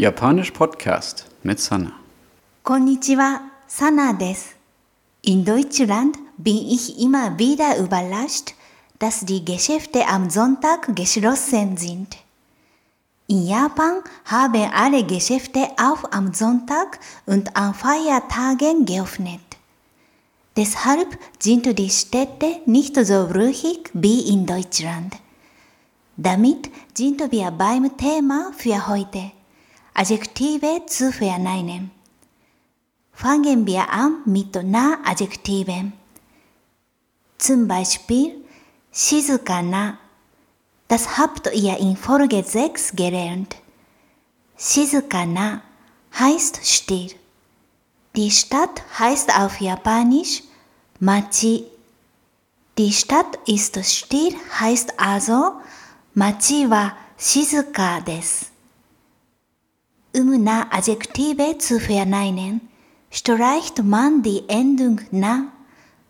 Japanisch Podcast mit Sana. Konnichiwa, Sana des. In Deutschland bin ich immer wieder überrascht, dass die Geschäfte am Sonntag geschlossen sind. In Japan haben alle Geschäfte auch am Sonntag und an Feiertagen geöffnet. Deshalb sind die Städte nicht so ruhig wie in Deutschland. Damit sind wir beim Thema für heute. Adjektive zu verneinen. Fangen wir an mit Na-Adjektiven. Zum Beispiel Shizukana. Das habt ihr in Folge 6 gelernt. Shizukana heißt still. Die Stadt heißt auf Japanisch Machi. Die Stadt ist still heißt also Machi wa shizuka desu. Um Na-Adjektive zu verneinen, streicht man die Endung na,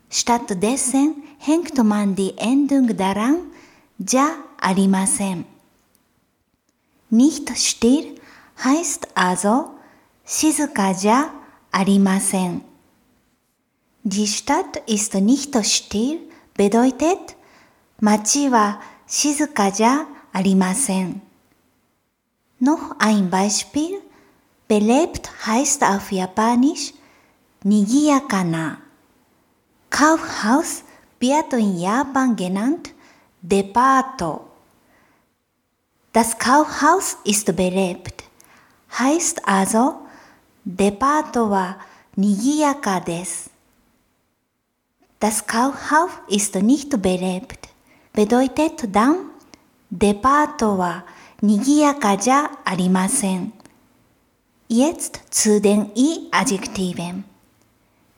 stattdessen hängt man die Endung daran, ja arimasen. Nicht still heißt also shizuka ja arimasen. Die Stadt ist nicht still bedeutet, Machi wa shizuka ja arimasen. Noch ein Beispiel. Belebt heißt auf Japanisch Nigiyakana. Kaufhaus wird in Japan genannt Depato. Das Kaufhaus ist belebt. Heißt also Depato wa nigiyaka des. Das Kaufhaus ist nicht belebt. Bedeutet dann Depato wa nigiyaka ja arimasen. Jetzt zu den I-Adjektiven.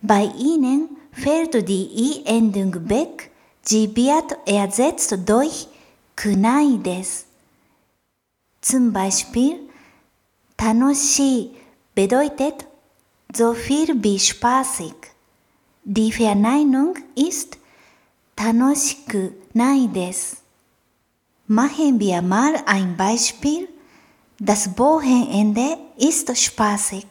Bei ihnen fällt die I-Endung weg, sie wird ersetzt durch kunai des. Zum Beispiel, tanoshii bedeutet so viel wie spaßig. Die Verneinung ist tanoshiku nai des. Machen wir mal ein Beispiel. Das Wochenende ist spaßig.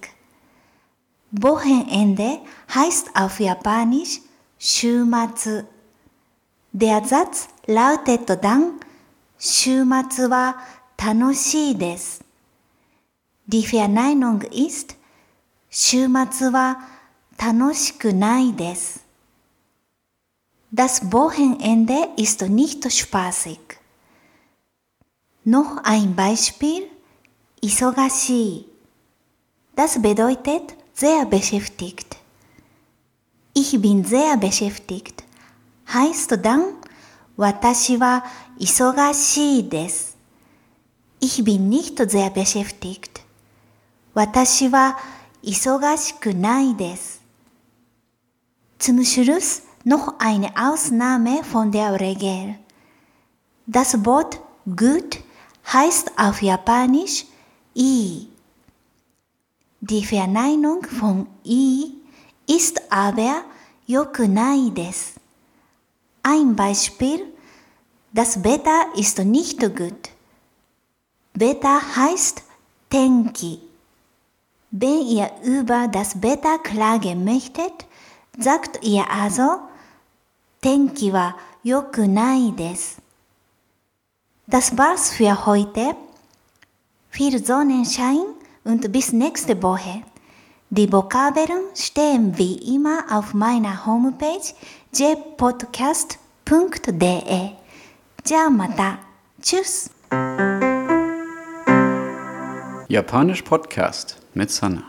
Wochenende heißt auf Japanisch Shumatsu. Der Satz lautet dann Shumatsu wa tanoshii des. Die Verneinung ist Shumatsu wa tanoshiku nai des. Das Wochenende ist nicht spaßig. Noch ein Beispiel. Isogashii. Das bedeutet sehr beschäftigt. Ich bin sehr beschäftigt. Heißt dann, Watashi wa isogashii des. Ich bin nicht sehr beschäftigt. Watashi wa isogashiku nai des. Zum Schluss noch eine Ausnahme von der Regel. Das Wort gut heißt auf Japanisch i. Die Verneinung von i ist aber yokunai des. Ein Beispiel, das Wetter ist nicht gut. Wetter heißt Tenki. Wenn ihr über das Wetter klagen möchtet, sagt ihr also Tenki wa yokunai des. Das war's für heute. Viel Sonnenschein und bis nächste Woche. Die Vokabeln stehen wie immer auf meiner Homepage jpodcast.de. じゃあまた。Tschüss. Japanisch Podcast mit Sana.